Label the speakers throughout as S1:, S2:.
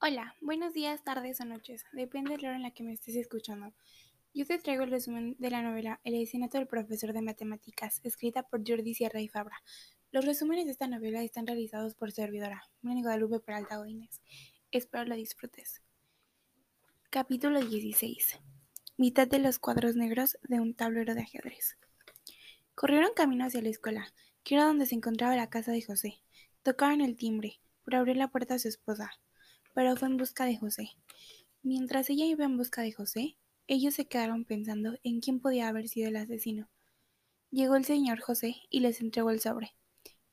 S1: Hola, buenos días, tardes o noches, depende de la hora en la que me estés escuchando. Yo te traigo el resumen de la novela El asesinato del profesor de matemáticas, escrita por Jordi Sierra y Fabra. Los resúmenes de esta novela están realizados por servidora, Melanie Guadalupe Peralta Godínez. Espero lo disfrutes. Capítulo 16. Mitad de los cuadros negros de un tablero de ajedrez. Corrieron camino hacia la escuela, que era donde se encontraba la casa de José. Tocaron el timbre, por abrir la puerta a su esposa pero fue en busca de José. Mientras ella iba en busca de José, ellos se quedaron pensando en quién podía haber sido el asesino. Llegó el señor José y les entregó el sobre.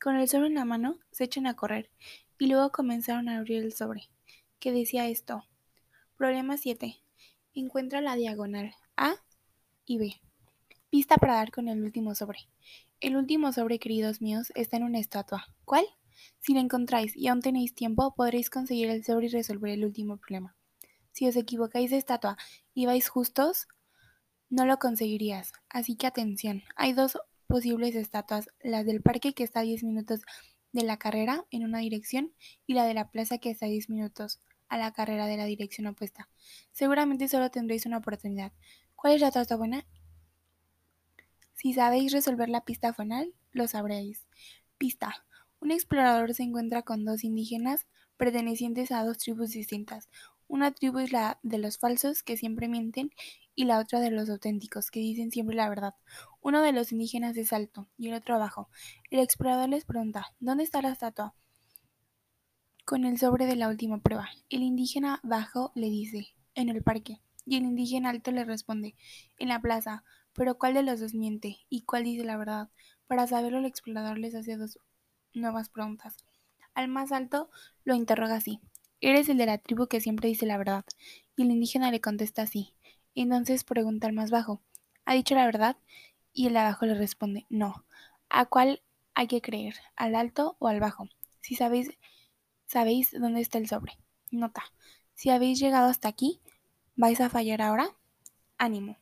S1: Con el sobre en la mano, se echan a correr, y luego comenzaron a abrir el sobre, que decía esto. Problema 7. Encuentra la diagonal A y B. Pista para dar con el último sobre. El último sobre, queridos míos, está en una estatua. ¿Cuál? Si la encontráis y aún tenéis tiempo, podréis conseguir el sobre y resolver el último problema. Si os equivocáis de estatua y vais justos, no lo conseguirías. Así que atención, hay dos posibles estatuas, la del parque que está a 10 minutos de la carrera en una dirección y la de la plaza que está a 10 minutos a la carrera de la dirección opuesta. Seguramente solo tendréis una oportunidad. ¿Cuál es la estatua buena? Si sabéis resolver la pista final, lo sabréis. Pista. Un explorador se encuentra con dos indígenas pertenecientes a dos tribus distintas. Una tribu es la de los falsos, que siempre mienten, y la otra de los auténticos, que dicen siempre la verdad. Uno de los indígenas es alto y el otro abajo. El explorador les pregunta, ¿dónde está la estatua? Con el sobre de la última prueba. El indígena bajo le dice, en el parque. Y el indígena alto le responde, en la plaza. Pero ¿cuál de los dos miente? ¿Y cuál dice la verdad? Para saberlo el explorador les hace dos nuevas preguntas. Al más alto lo interroga así. ¿Eres el de la tribu que siempre dice la verdad? Y el indígena le contesta así. Entonces pregunta al más bajo. ¿Ha dicho la verdad? Y el abajo le responde, no. ¿A cuál hay que creer? ¿Al alto o al bajo? Si sabéis, sabéis dónde está el sobre. Nota. Si habéis llegado hasta aquí, ¿vais a fallar ahora? Ánimo.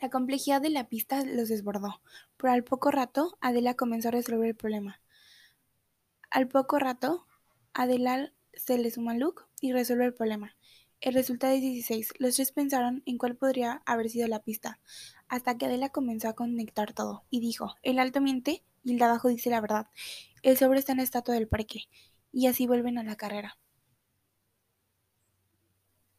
S1: La complejidad de la pista los desbordó, pero al poco rato Adela comenzó a resolver el problema. Al poco rato, Adela se le suma a Luke y resuelve el problema. El resultado es 16. Los tres pensaron en cuál podría haber sido la pista, hasta que Adela comenzó a conectar todo y dijo, el alto miente y el de abajo dice la verdad. El sobre está en la estatua del parque, y así vuelven a la carrera.